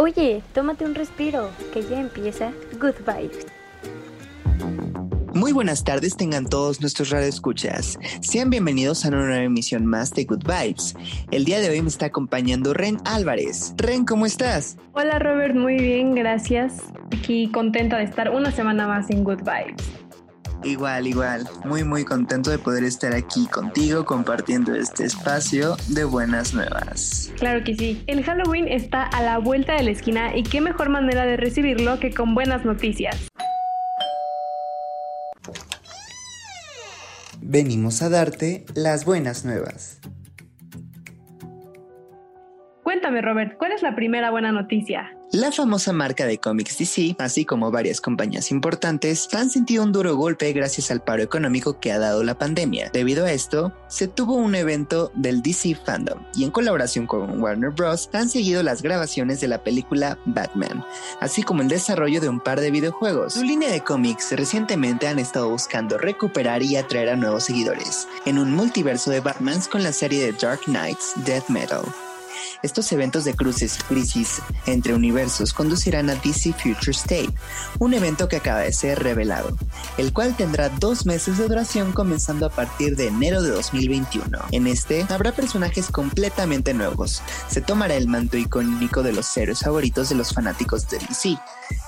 Oye, tómate un respiro, que ya empieza Good Vibes. Muy buenas tardes tengan todos nuestros radioescuchas. Sean bienvenidos a una nueva emisión más de Good Vibes. El día de hoy me está acompañando Ren Álvarez. Ren, ¿cómo estás? Hola Robert, muy bien, gracias. Aquí contenta de estar una semana más en Good Vibes. Igual, igual. Muy, muy contento de poder estar aquí contigo compartiendo este espacio de buenas nuevas. Claro que sí. El Halloween está a la vuelta de la esquina y qué mejor manera de recibirlo que con buenas noticias. Venimos a darte las buenas nuevas. Cuéntame, Robert, ¿cuál es la primera buena noticia? La famosa marca de cómics DC, así como varias compañías importantes, han sentido un duro golpe gracias al paro económico que ha dado la pandemia. Debido a esto, se tuvo un evento del DC Fandom y en colaboración con Warner Bros. han seguido las grabaciones de la película Batman, así como el desarrollo de un par de videojuegos. Su línea de cómics recientemente han estado buscando recuperar y atraer a nuevos seguidores en un multiverso de Batmans con la serie de Dark Knights Death Metal. Estos eventos de cruces crisis entre universos conducirán a DC Future State, un evento que acaba de ser revelado, el cual tendrá dos meses de duración comenzando a partir de enero de 2021. En este habrá personajes completamente nuevos. Se tomará el manto icónico de los héroes favoritos de los fanáticos de DC,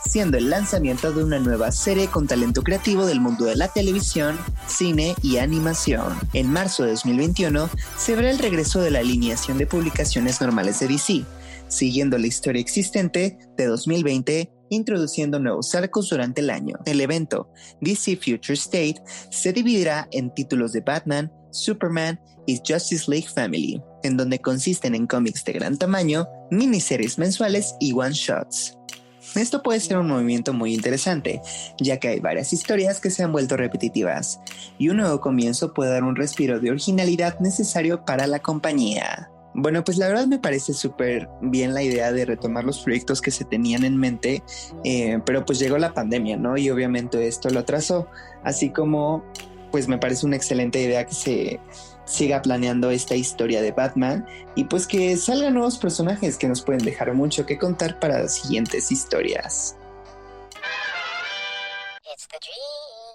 siendo el lanzamiento de una nueva serie con talento creativo del mundo de la televisión, cine y animación. En marzo de 2021 se verá el regreso de la alineación de publicaciones normales de DC, siguiendo la historia existente de 2020 introduciendo nuevos arcos durante el año. El evento DC Future State se dividirá en títulos de Batman, Superman y Justice League Family, en donde consisten en cómics de gran tamaño, miniseries mensuales y one-shots. Esto puede ser un movimiento muy interesante, ya que hay varias historias que se han vuelto repetitivas, y un nuevo comienzo puede dar un respiro de originalidad necesario para la compañía. Bueno, pues la verdad me parece súper bien la idea de retomar los proyectos que se tenían en mente, eh, pero pues llegó la pandemia, ¿no? Y obviamente esto lo atrasó, así como pues me parece una excelente idea que se siga planeando esta historia de Batman y pues que salgan nuevos personajes que nos pueden dejar mucho que contar para las siguientes historias.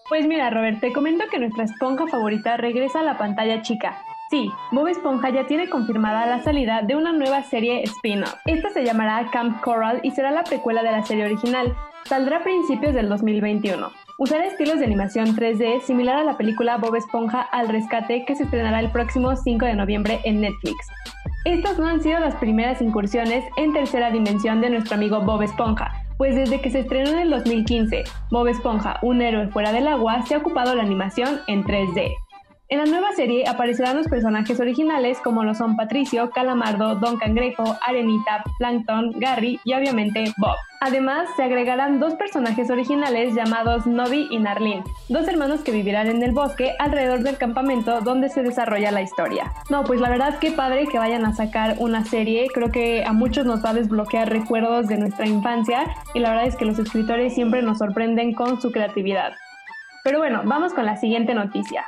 Pues mira, Robert, te comento que nuestra esponja favorita regresa a la pantalla chica. Sí, Bob Esponja ya tiene confirmada la salida de una nueva serie spin-off. Esta se llamará Camp Coral y será la precuela de la serie original. Saldrá a principios del 2021. Usará estilos de animación 3D similar a la película Bob Esponja al rescate que se estrenará el próximo 5 de noviembre en Netflix. Estas no han sido las primeras incursiones en tercera dimensión de nuestro amigo Bob Esponja, pues desde que se estrenó en el 2015, Bob Esponja, un héroe fuera del agua, se ha ocupado la animación en 3D. En la nueva serie aparecerán los personajes originales como lo son Patricio, Calamardo, Don Cangrejo, Arenita, Plankton, Gary y obviamente Bob. Además, se agregarán dos personajes originales llamados Novi y Narlin, dos hermanos que vivirán en el bosque alrededor del campamento donde se desarrolla la historia. No, pues la verdad que padre que vayan a sacar una serie, creo que a muchos nos va a desbloquear recuerdos de nuestra infancia y la verdad es que los escritores siempre nos sorprenden con su creatividad. Pero bueno, vamos con la siguiente noticia.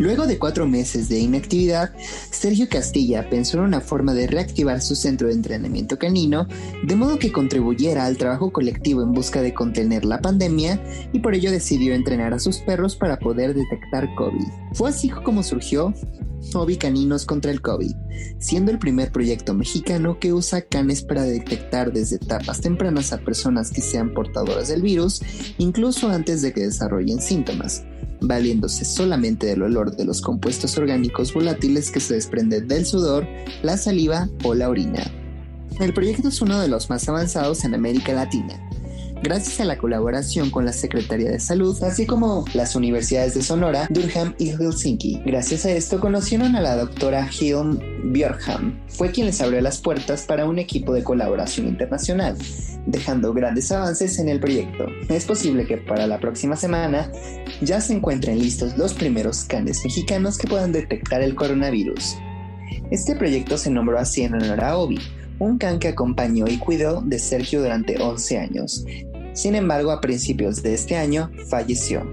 Luego de cuatro meses de inactividad, Sergio Castilla pensó en una forma de reactivar su centro de entrenamiento canino, de modo que contribuyera al trabajo colectivo en busca de contener la pandemia y por ello decidió entrenar a sus perros para poder detectar COVID. Fue así como surgió Hobby Caninos contra el COVID, siendo el primer proyecto mexicano que usa canes para detectar desde etapas tempranas a personas que sean portadoras del virus, incluso antes de que desarrollen síntomas valiéndose solamente del olor de los compuestos orgánicos volátiles que se desprenden del sudor, la saliva o la orina. El proyecto es uno de los más avanzados en América Latina, gracias a la colaboración con la Secretaría de Salud, así como las universidades de Sonora, Durham y Helsinki. Gracias a esto conocieron a la doctora Hilm Björkham. Fue quien les abrió las puertas para un equipo de colaboración internacional, dejando grandes avances en el proyecto. Es posible que para la próxima semana ya se encuentren listos los primeros canes mexicanos que puedan detectar el coronavirus. Este proyecto se nombró así en honor a Obi, un can que acompañó y cuidó de Sergio durante 11 años. Sin embargo, a principios de este año falleció.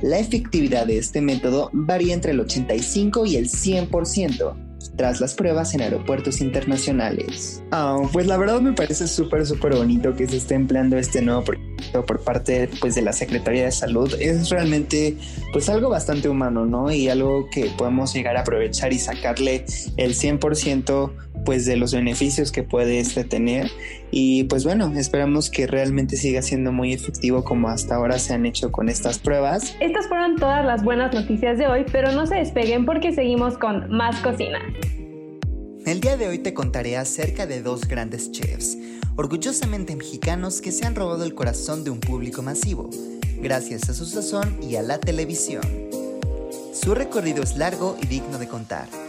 La efectividad de este método varía entre el 85 y el 100%, tras las pruebas en aeropuertos internacionales. Ah, pues la verdad me parece súper, súper bonito que se esté empleando este nuevo proyecto por parte pues, de la Secretaría de Salud. Es realmente pues algo bastante humano, ¿no? Y algo que podemos llegar a aprovechar y sacarle el 100% pues de los beneficios que puede este tener y pues bueno, esperamos que realmente siga siendo muy efectivo como hasta ahora se han hecho con estas pruebas. Estas fueron todas las buenas noticias de hoy, pero no se despeguen porque seguimos con más cocina. El día de hoy te contaré acerca de dos grandes chefs, orgullosamente mexicanos que se han robado el corazón de un público masivo, gracias a su sazón y a la televisión. Su recorrido es largo y digno de contar.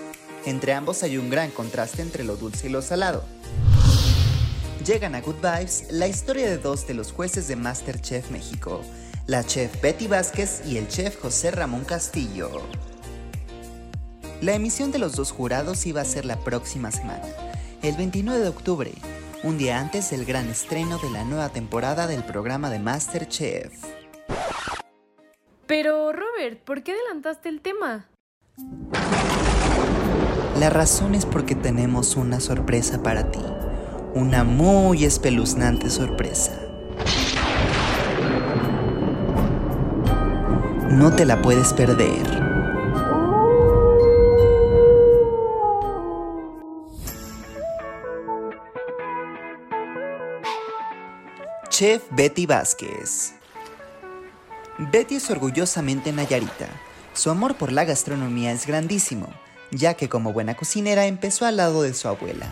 Entre ambos hay un gran contraste entre lo dulce y lo salado. Llegan a Good Vibes la historia de dos de los jueces de Masterchef México, la chef Betty Vázquez y el chef José Ramón Castillo. La emisión de los dos jurados iba a ser la próxima semana, el 29 de octubre, un día antes del gran estreno de la nueva temporada del programa de Masterchef. Pero Robert, ¿por qué adelantaste el tema? La razón es porque tenemos una sorpresa para ti, una muy espeluznante sorpresa. No te la puedes perder. Chef Betty Vázquez. Betty es orgullosamente nayarita. Su amor por la gastronomía es grandísimo ya que como buena cocinera empezó al lado de su abuela.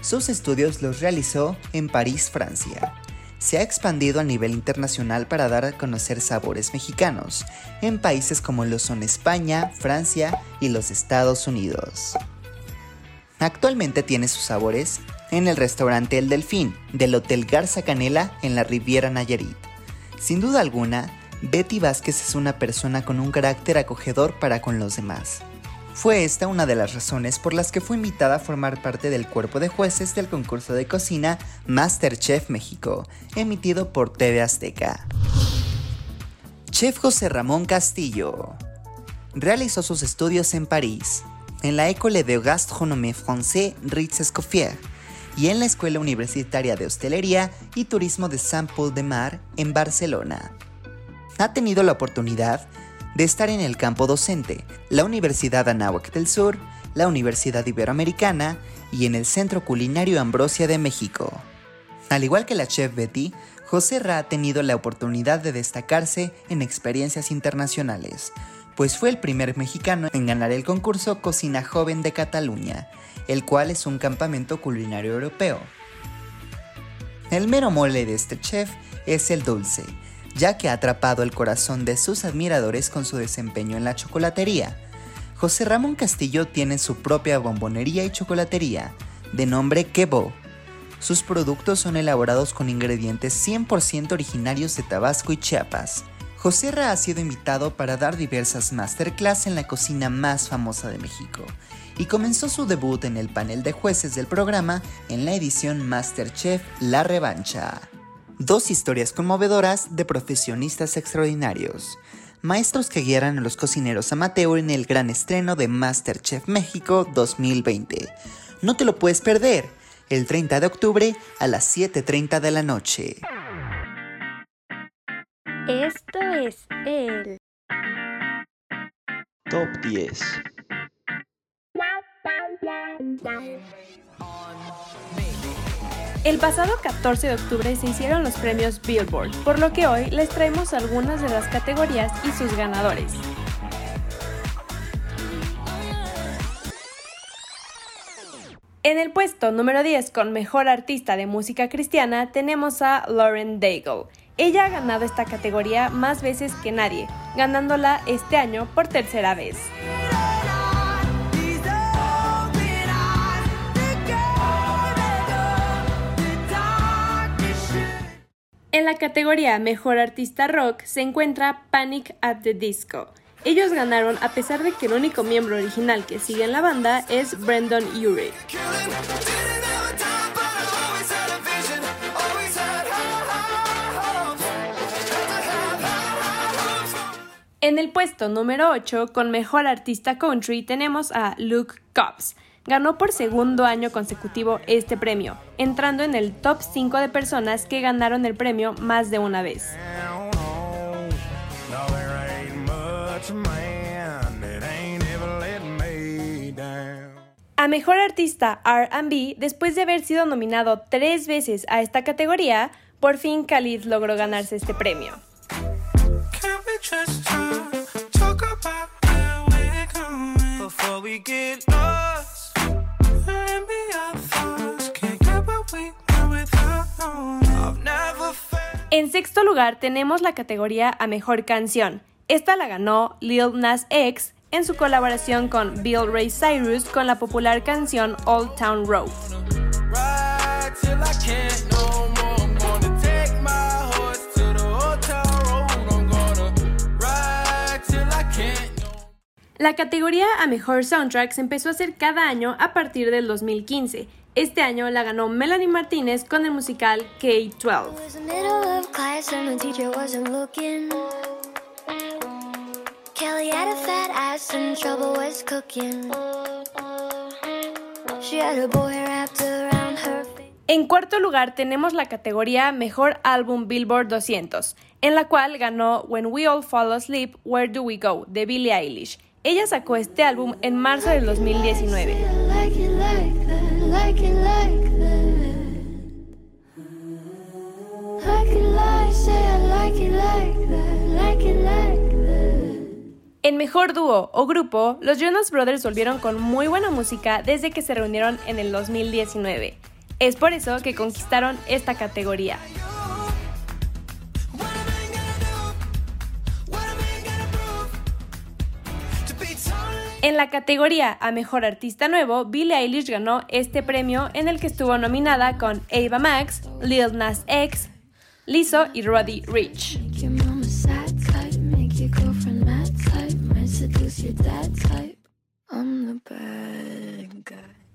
Sus estudios los realizó en París, Francia. Se ha expandido a nivel internacional para dar a conocer sabores mexicanos, en países como lo son España, Francia y los Estados Unidos. Actualmente tiene sus sabores en el restaurante El Delfín del Hotel Garza Canela en la Riviera Nayarit. Sin duda alguna, Betty Vázquez es una persona con un carácter acogedor para con los demás. Fue esta una de las razones por las que fue invitada a formar parte del cuerpo de jueces del concurso de cocina Masterchef México, emitido por TV Azteca. Chef José Ramón Castillo realizó sus estudios en París, en la École de Gastronomie Française Ritz Escoffier y en la Escuela Universitaria de Hostelería y Turismo de Saint-Paul-de-Mar en Barcelona. Ha tenido la oportunidad de estar en el campo docente, la Universidad Anáhuac del Sur, la Universidad Iberoamericana y en el Centro Culinario Ambrosia de México. Al igual que la chef Betty, José Ra ha tenido la oportunidad de destacarse en experiencias internacionales, pues fue el primer mexicano en ganar el concurso Cocina Joven de Cataluña, el cual es un campamento culinario europeo. El mero mole de este chef es el dulce, ya que ha atrapado el corazón de sus admiradores con su desempeño en la chocolatería. José Ramón Castillo tiene su propia bombonería y chocolatería, de nombre Quebo. Sus productos son elaborados con ingredientes 100% originarios de Tabasco y Chiapas. José Ra ha sido invitado para dar diversas masterclass en la cocina más famosa de México y comenzó su debut en el panel de jueces del programa en la edición Masterchef La Revancha. Dos historias conmovedoras de profesionistas extraordinarios. Maestros que guiaran a los cocineros amateur en el gran estreno de Masterchef México 2020. No te lo puedes perder, el 30 de octubre a las 7.30 de la noche. Esto es el Top 10. El pasado 14 de octubre se hicieron los premios Billboard, por lo que hoy les traemos algunas de las categorías y sus ganadores. En el puesto número 10 con Mejor Artista de Música Cristiana tenemos a Lauren Daigle. Ella ha ganado esta categoría más veces que nadie, ganándola este año por tercera vez. En la categoría Mejor Artista Rock se encuentra Panic at the Disco. Ellos ganaron a pesar de que el único miembro original que sigue en la banda es Brandon Urie. En el puesto número 8 con Mejor Artista Country tenemos a Luke Cobbs. Ganó por segundo año consecutivo este premio, entrando en el top 5 de personas que ganaron el premio más de una vez. A Mejor Artista RB, después de haber sido nominado tres veces a esta categoría, por fin Khalid logró ganarse este premio. En sexto lugar tenemos la categoría a Mejor Canción. Esta la ganó Lil Nas X en su colaboración con Bill Ray Cyrus con la popular canción Old Town Road. La categoría a mejor soundtrack se empezó a hacer cada año a partir del 2015. Este año la ganó Melanie Martínez con el musical K-12. En cuarto lugar tenemos la categoría Mejor Álbum Billboard 200, en la cual ganó When We All Fall Asleep, Where Do We Go, de Billie Eilish. Ella sacó este álbum en marzo del 2019. En mejor dúo o grupo, los Jonas Brothers volvieron con muy buena música desde que se reunieron en el 2019. Es por eso que conquistaron esta categoría. En la categoría a Mejor Artista Nuevo, Billie Eilish ganó este premio en el que estuvo nominada con Ava Max, Lil Nas X, Lizzo y Roddy Rich.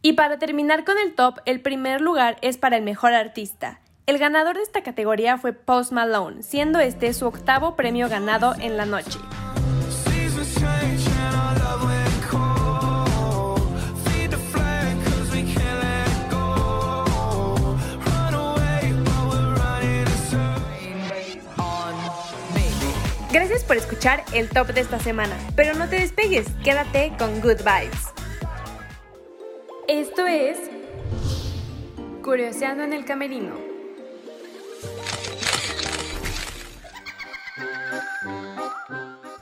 Y para terminar con el top, el primer lugar es para el mejor artista. El ganador de esta categoría fue Post Malone, siendo este su octavo premio ganado en la noche. Gracias por escuchar el top de esta semana, pero no te despegues, quédate con Good Vibes. Esto es Curioseando en el Camerino.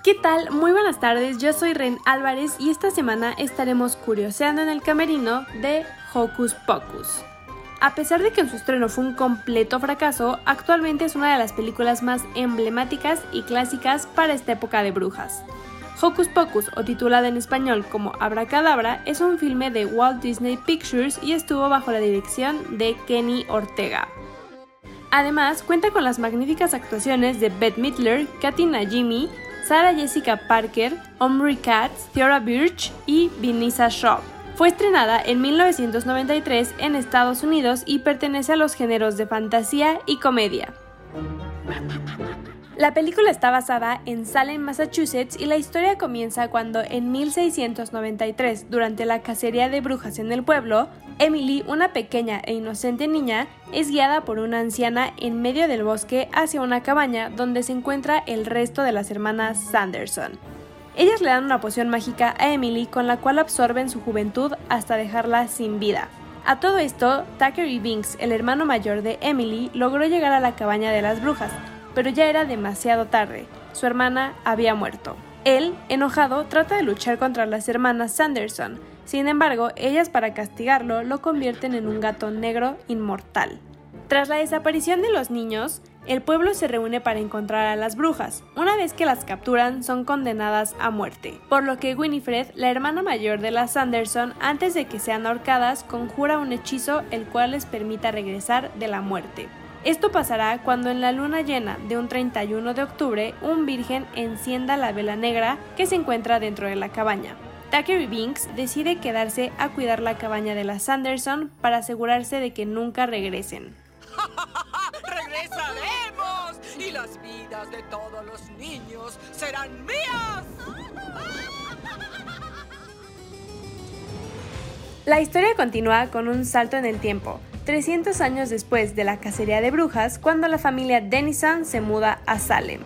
¿Qué tal? Muy buenas tardes, yo soy Ren Álvarez y esta semana estaremos curioseando en el camerino de Hocus Pocus. A pesar de que en su estreno fue un completo fracaso, actualmente es una de las películas más emblemáticas y clásicas para esta época de brujas. Hocus Pocus, o titulada en español como Abracadabra, es un filme de Walt Disney Pictures y estuvo bajo la dirección de Kenny Ortega. Además, cuenta con las magníficas actuaciones de Bette Midler, Katina Jimmy, Sarah Jessica Parker, Omri Katz, Theora Birch y Vinisa Shaw. Fue estrenada en 1993 en Estados Unidos y pertenece a los géneros de fantasía y comedia. La película está basada en Salem, Massachusetts y la historia comienza cuando en 1693, durante la cacería de brujas en el pueblo, Emily, una pequeña e inocente niña, es guiada por una anciana en medio del bosque hacia una cabaña donde se encuentra el resto de las hermanas Sanderson. Ellas le dan una poción mágica a Emily con la cual absorben su juventud hasta dejarla sin vida. A todo esto, Tucker y Binks, el hermano mayor de Emily, logró llegar a la cabaña de las brujas, pero ya era demasiado tarde. Su hermana había muerto. Él, enojado, trata de luchar contra las hermanas Sanderson. Sin embargo, ellas para castigarlo lo convierten en un gato negro inmortal. Tras la desaparición de los niños, el pueblo se reúne para encontrar a las brujas. Una vez que las capturan, son condenadas a muerte, por lo que Winifred, la hermana mayor de las Sanderson, antes de que sean ahorcadas, conjura un hechizo el cual les permita regresar de la muerte. Esto pasará cuando en la luna llena de un 31 de octubre un virgen encienda la vela negra que se encuentra dentro de la cabaña. Tucker Binks decide quedarse a cuidar la cabaña de las Sanderson para asegurarse de que nunca regresen. ¡Regresaremos! Y las vidas de todos los niños serán mías. La historia continúa con un salto en el tiempo, 300 años después de la cacería de brujas, cuando la familia Denison se muda a Salem.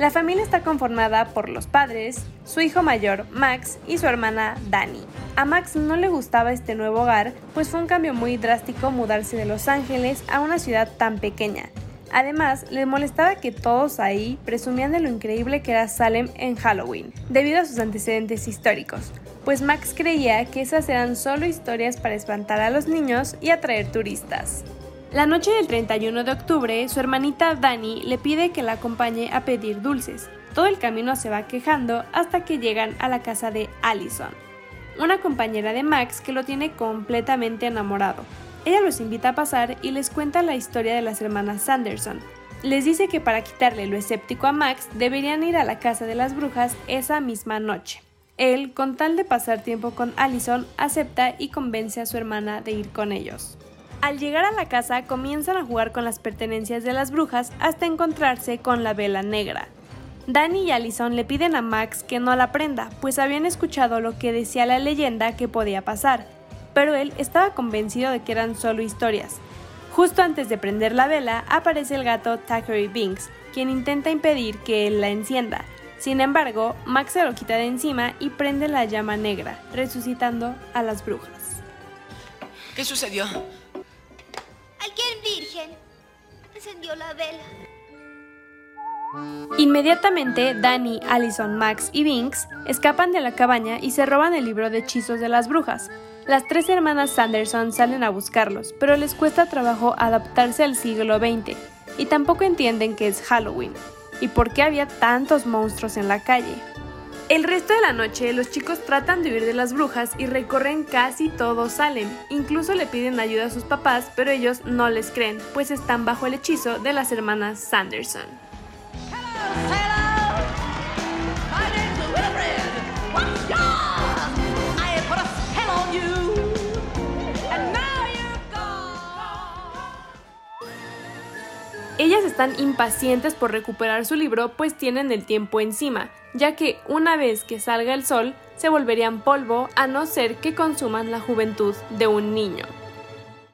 La familia está conformada por los padres, su hijo mayor Max y su hermana Dani. A Max no le gustaba este nuevo hogar, pues fue un cambio muy drástico mudarse de Los Ángeles a una ciudad tan pequeña. Además, le molestaba que todos ahí presumían de lo increíble que era Salem en Halloween, debido a sus antecedentes históricos, pues Max creía que esas eran solo historias para espantar a los niños y atraer turistas. La noche del 31 de octubre, su hermanita Dani le pide que la acompañe a pedir dulces. Todo el camino se va quejando hasta que llegan a la casa de Allison, una compañera de Max que lo tiene completamente enamorado. Ella los invita a pasar y les cuenta la historia de las hermanas Sanderson. Les dice que para quitarle lo escéptico a Max deberían ir a la casa de las brujas esa misma noche. Él, con tal de pasar tiempo con Allison, acepta y convence a su hermana de ir con ellos. Al llegar a la casa comienzan a jugar con las pertenencias de las brujas hasta encontrarse con la vela negra. Danny y Allison le piden a Max que no la prenda, pues habían escuchado lo que decía la leyenda que podía pasar, pero él estaba convencido de que eran solo historias. Justo antes de prender la vela aparece el gato Thackeray Binks, quien intenta impedir que él la encienda, sin embargo, Max se lo quita de encima y prende la llama negra, resucitando a las brujas. ¿Qué sucedió? Encendió la vela. Inmediatamente, Danny, Allison, Max y Binks escapan de la cabaña y se roban el libro de hechizos de las brujas. Las tres hermanas Sanderson salen a buscarlos, pero les cuesta trabajo adaptarse al siglo XX y tampoco entienden que es Halloween y por qué había tantos monstruos en la calle. El resto de la noche los chicos tratan de huir de las brujas y recorren casi todo Salem. Incluso le piden ayuda a sus papás, pero ellos no les creen, pues están bajo el hechizo de las hermanas Sanderson. Ellas están impacientes por recuperar su libro pues tienen el tiempo encima, ya que una vez que salga el sol se volverían polvo a no ser que consuman la juventud de un niño.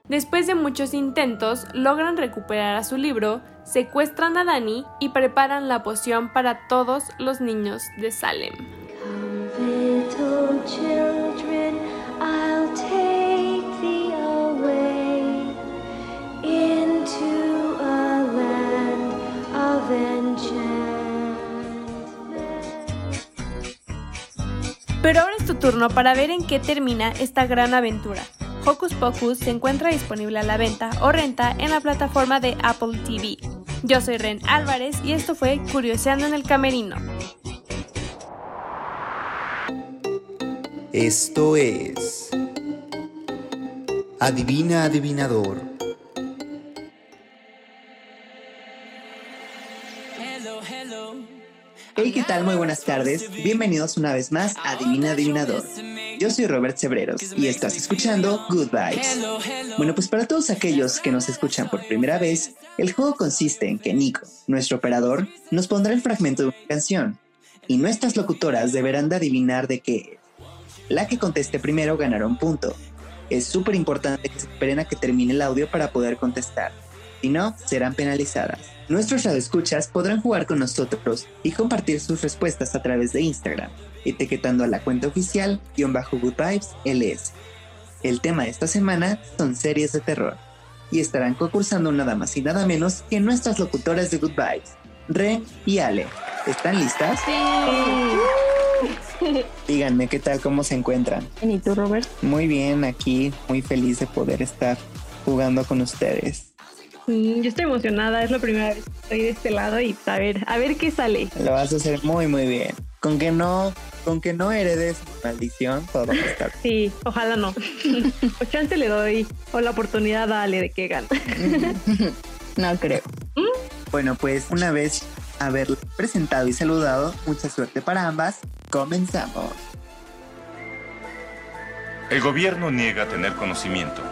Después de muchos intentos, logran recuperar a su libro, secuestran a Dani y preparan la poción para todos los niños de Salem. Pero ahora es tu turno para ver en qué termina esta gran aventura. Hocus Pocus se encuentra disponible a la venta o renta en la plataforma de Apple TV. Yo soy Ren Álvarez y esto fue Curioseando en el Camerino. Esto es... Adivina adivinador. Hey, ¿qué tal? Muy buenas tardes. Bienvenidos una vez más a Adivina Adivinador. Yo soy Robert Cebreros y estás escuchando Good Vibes. Bueno, pues para todos aquellos que nos escuchan por primera vez, el juego consiste en que Nico, nuestro operador, nos pondrá el fragmento de una canción y nuestras locutoras deberán de adivinar de qué. La que conteste primero ganará un punto. Es súper importante que se esperen a que termine el audio para poder contestar. Si no, serán penalizadas. Nuestros radioescuchas podrán jugar con nosotros y compartir sus respuestas a través de Instagram, etiquetando a la cuenta oficial bajo Good Vibes LS. El tema de esta semana son series de terror y estarán concursando nada más y nada menos que nuestras locutoras de Good Vibes, Re y Ale. ¿Están listas? Sí. Díganme qué tal, cómo se encuentran. ¿Y tú, Robert? Muy bien, aquí, muy feliz de poder estar jugando con ustedes. Yo estoy emocionada, es la primera vez que estoy de este lado y a ver, a ver qué sale. Lo vas a hacer muy muy bien. Con que no, con que no heredes maldición, todo va a estar. Sí, ojalá no. o chance le doy o la oportunidad a Ale de que gane. no creo. ¿Mm? Bueno, pues una vez haber presentado y saludado, mucha suerte para ambas. Comenzamos. El gobierno niega tener conocimiento.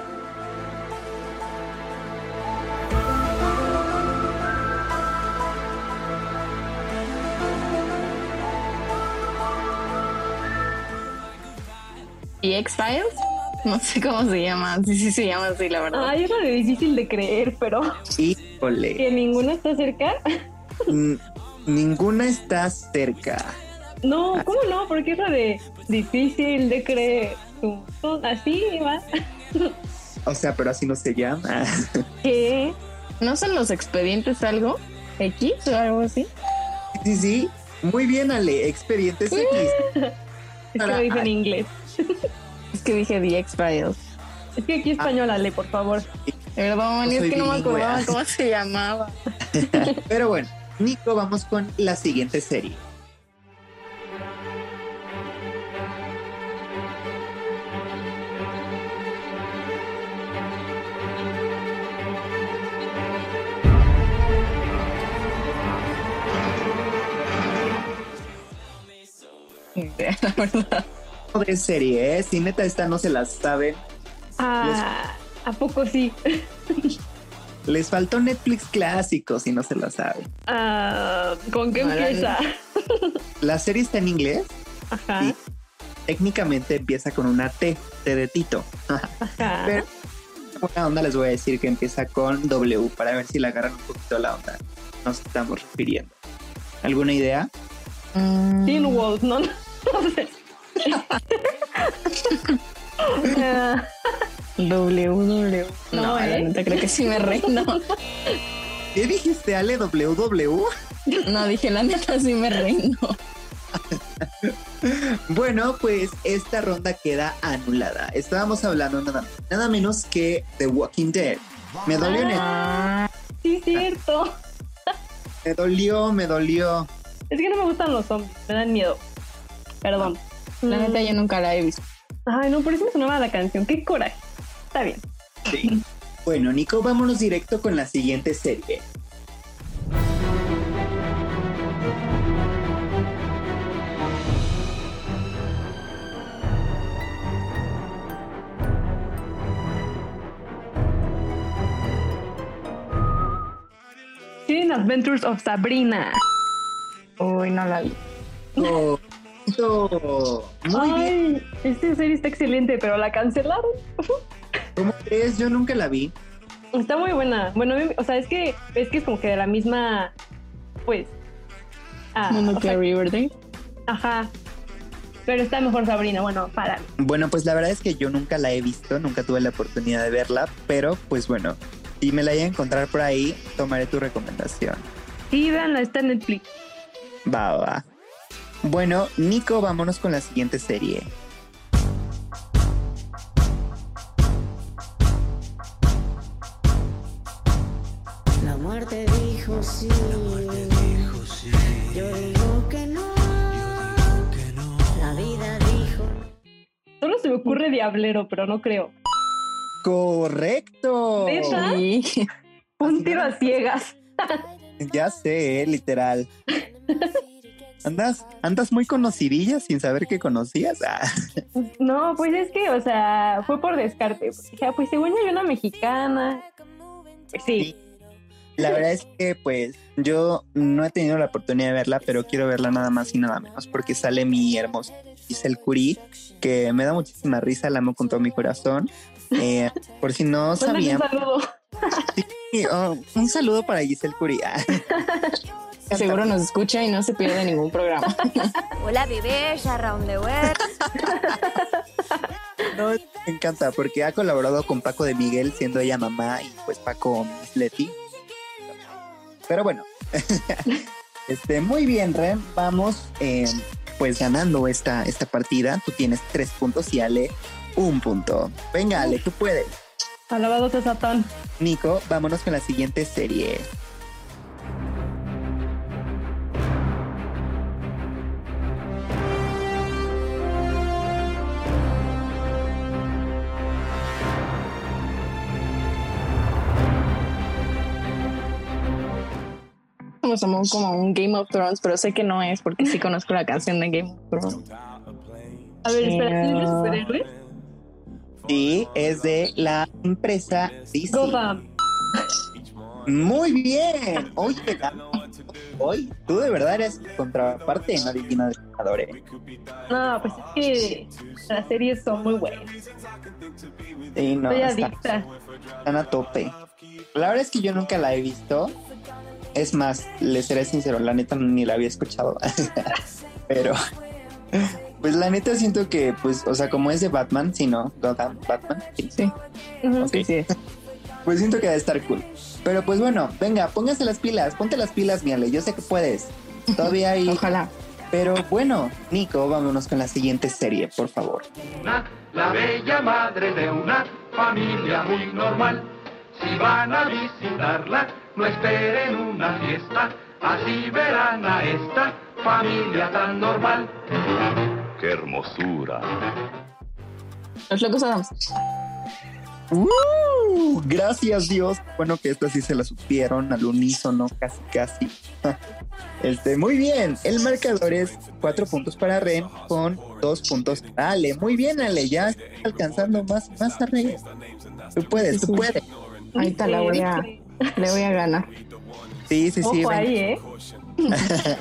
¿Y X-Files? No sé cómo se llama. Sí, sí, se llama así, la verdad. Ay, es lo de difícil de creer, pero Híjole. que ninguno está cerca. Ninguna está cerca. No, ¿cómo no? Porque es lo de difícil de creer. Tú, tú, Así va. O sea, pero así no se llama. ¿Qué? ¿No son los expedientes algo? ¿X o algo así? Sí, sí. Muy bien, Ale. Expedientes X. Es que lo dije en inglés. Es que dije The X-Files. Es que aquí español, Ale, por favor. Perdón, No es que no me acordaba cómo se llamaba. Pero bueno, Nico, vamos con la siguiente serie. La verdad. De serie, ¿eh? Si neta esta no se la saben. Ah, ¿A poco sí? Les faltó Netflix clásico si no se la saben. Ah, ¿Con qué empieza? La serie está en inglés. Ajá. Técnicamente empieza con una T, T de Tito. ajá. Pero buena onda les voy a decir que empieza con W para ver si le agarran un poquito la onda. Nos estamos refiriendo. ¿Alguna idea? Teen Wolf, ¿no? No sé. Ah, W. No, No, la ¿eh? neta creo que sí me rindo. ¿Qué dijiste, Ale? ¿WW? No, dije la neta sí me rindo. Bueno, pues esta ronda queda anulada. Estábamos hablando nada, nada menos que The Walking Dead. Me dolió, en el- Ah, sí, cierto. me dolió, me dolió. Es que no me gustan los zombies, me dan miedo. Perdón. La neta yo nunca la he visto. Ay, no, por eso me sonaba la canción. Qué coraje. Está bien. Sí. Bueno, Nico, vámonos directo con la siguiente serie. Teen Adventures of Sabrina. Uy, no la vi. Oh, muy bien. Ay, esta serie está excelente, pero la cancelaron. ¿Cómo crees? Yo nunca la vi. Está muy buena. Bueno, o sea, es que es que es como que de la misma, pues. ah, Mundo o que sea, Riverdale. ajá. Pero está mejor Sabrina. Bueno, para. Bueno, pues la verdad es que yo nunca la he visto, nunca tuve la oportunidad de verla, pero pues bueno, si me la llegan a encontrar por ahí, tomaré tu recomendación. Sí, véanla, está en Netflix. Va, va, va. Bueno, Nico, vámonos con la siguiente serie. La muerte dijo sí. Yo digo que no. La vida dijo Solo se me ocurre Diablero, pero no creo. Correcto. ¿Neta? Sí. Un tiro a ciegas. Ya sé, eh, literal. Andas, andas muy conocidilla sin saber que conocías. Ah, No, pues es que, o sea, fue por descarte. Dije, ah, pues según yo hay una mexicana. Pues sí. La verdad es que pues yo no he tenido la oportunidad de verla, pero quiero verla nada más y nada menos porque sale mi hermoso Giselle Curie, que me da muchísima risa, la amo con todo mi corazón. Eh, por si no sabían, un saludo. sí, oh, un saludo para Giselle Curie. Seguro nos escucha y no se pierde ningún programa. Hola bebé, ya round the world. no, me encanta porque ha colaborado con Paco de Miguel, siendo ella mamá y pues Paco Miss Leti. Pero bueno, este, muy bien, Ren, vamos eh, pues ganando esta, esta partida. Tú tienes tres puntos y Ale un punto. Venga, Ale, tú puedes. Alabado sea Satán. Nico, vámonos con la siguiente serie. Como somos como un Game of Thrones, pero sé que no es porque sí conozco la canción de Game of Thrones. A ver, espera, ¿sí de? Sí, es de la empresa DC. Gotham. Muy bien. Oye, hoy tú de verdad eres contraparte en Adivina Adivinador, ¿eh? No, pues es que las series son muy buenas. Sí, no, está- adicta. están a tope. La verdad es que yo nunca la he visto. Es más, le seré sincero, la neta ni la había escuchado. Pero, pues la neta siento que, pues, o sea, como es de Batman, sí, ¿no? Gotham, Batman, sí. Sí, sí, sí. Pues siento que debe estar cool. Pero pues bueno, venga, póngase las pilas, ponte las pilas, Miale, yo sé que puedes. Todavía hay. Ojalá. Pero bueno, Nico, vámonos con la siguiente serie, por favor. la bella madre de una familia muy normal. Si van a visitarla, no esperen una fiesta, así verán a esta familia tan normal. ¡Qué hermosura! Los locos Adams. ¡Uh! Gracias Dios. Bueno que esta sí se la supieron al unísono, casi casi. Este, muy bien. El marcador es cuatro puntos para Ren con dos puntos para Ale. Muy bien, Ale, ya alcanzando más, más a Ren. Tú puedes, tú puedes. Ahorita la voy a, le voy a ganar. Sí, sí, sí. Ojo ahí, ¿eh?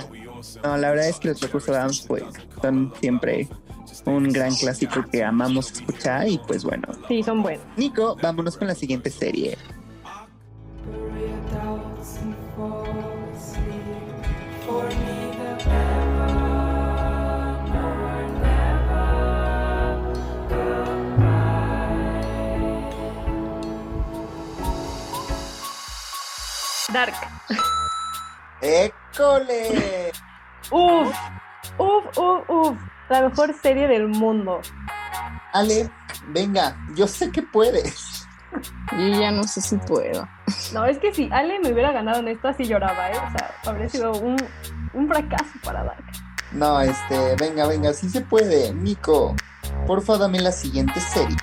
No, la verdad es que los Locos Adams pues son siempre un gran clásico que amamos escuchar y pues bueno. Sí, son buenos. Nico, vámonos con la siguiente serie. Dark. ¡École! Uf, uf, uf, uf. La mejor serie del mundo. Ale, venga, yo sé que puedes. Yo ya no sé si puedo. No, es que si Ale me hubiera ganado en esta, sí lloraba, ¿eh? O sea, habría sido un, un fracaso para Dark. No, este, venga, venga, sí se puede. Nico, porfa, dame la siguiente serie.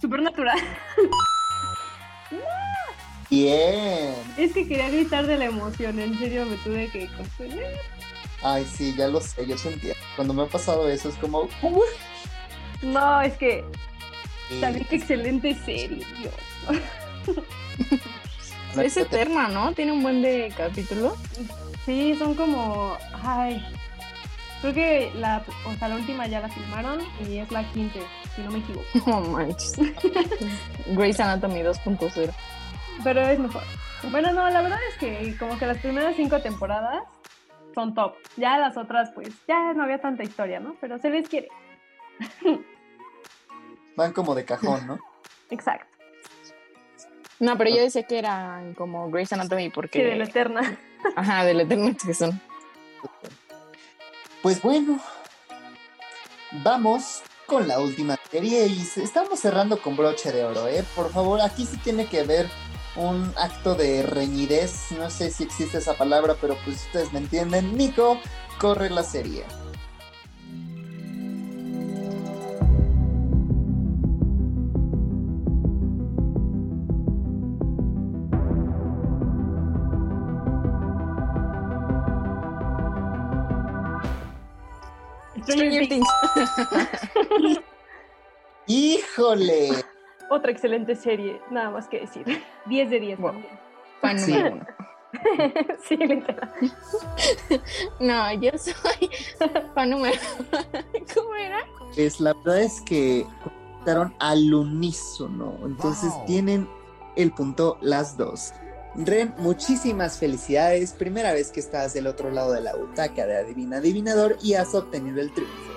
Supernatural. Bien. Es que quería gritar de la emoción, en serio me tuve que contener. Ay, sí, ya lo sé, yo entiendo. Cuando me ha pasado eso es como... No, es que Y- también qué excelente serie, Dios. Es eterna, ¿no? Tiene un buen de capítulos. Sí, son como. Ay. Creo que la, o sea, la última ya la filmaron y es la quinta, si no me equivoco. No manches. Grey's Anatomy 2.0. Pero es mejor. Bueno, no, la verdad es que como que las primeras cinco temporadas son top. Ya las otras, pues, ya no había tanta historia, ¿no? Pero se les quiere. Van como de cajón, ¿no? Exacto. No, pero yo decía que eran como Grey's Anatomy porque. Sí, de la eterna. Ajá, del Eterno que son. Pues bueno, vamos con la última serie y estamos cerrando con broche de oro, ¿eh? Por favor, aquí sí tiene que haber un acto de reñidez, no sé si existe esa palabra, pero pues ustedes me entienden. Nico, corre la serie. ¡Híjole! Otra excelente serie, nada más que decir. 10 de 10 Wow. también. Fan Sí. número uno. sí, literal. No, yo soy fan número. ¿Cómo era? Pues la verdad es que conectaron al unísono, entonces tienen el punto las dos. Ren, muchísimas felicidades. Primera vez que estás del otro lado de la butaca de Adivina Adivinador y has obtenido el triunfo.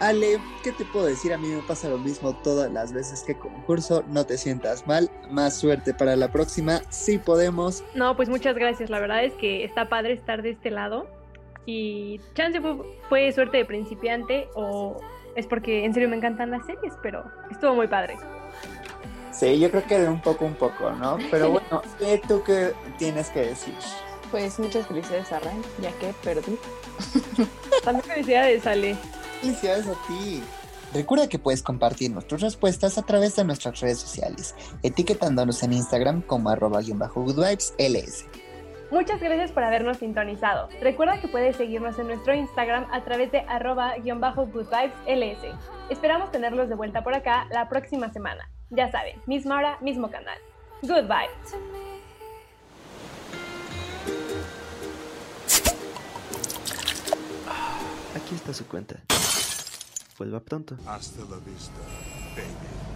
Ale, ¿qué te puedo decir? A mí me pasa lo mismo todas las veces que concurso. No te sientas mal. Más suerte para la próxima. Si podemos. No, pues muchas gracias. La verdad es que está padre estar de este lado. Y chance fue, fue suerte de principiante o es porque en serio me encantan las series, pero estuvo muy padre. Sí, yo creo que de un poco, un poco, ¿no? Pero bueno, ¿qué tú qué tienes que decir? Pues muchas felicidades a Ren, ya que perdí. También felicidades, Ale. Felicidades a ti. Recuerda que puedes compartir nuestras respuestas a través de nuestras redes sociales, etiquetándonos en Instagram como arroba goodvibesls. Muchas gracias por habernos sintonizado. Recuerda que puedes seguirnos en nuestro Instagram a través de arroba goodvibesls. Esperamos tenerlos de vuelta por acá la próxima semana. Ya saben, misma hora, mismo canal. Goodbye. Aquí está su cuenta. Vuelva pronto. Hasta la vista, baby.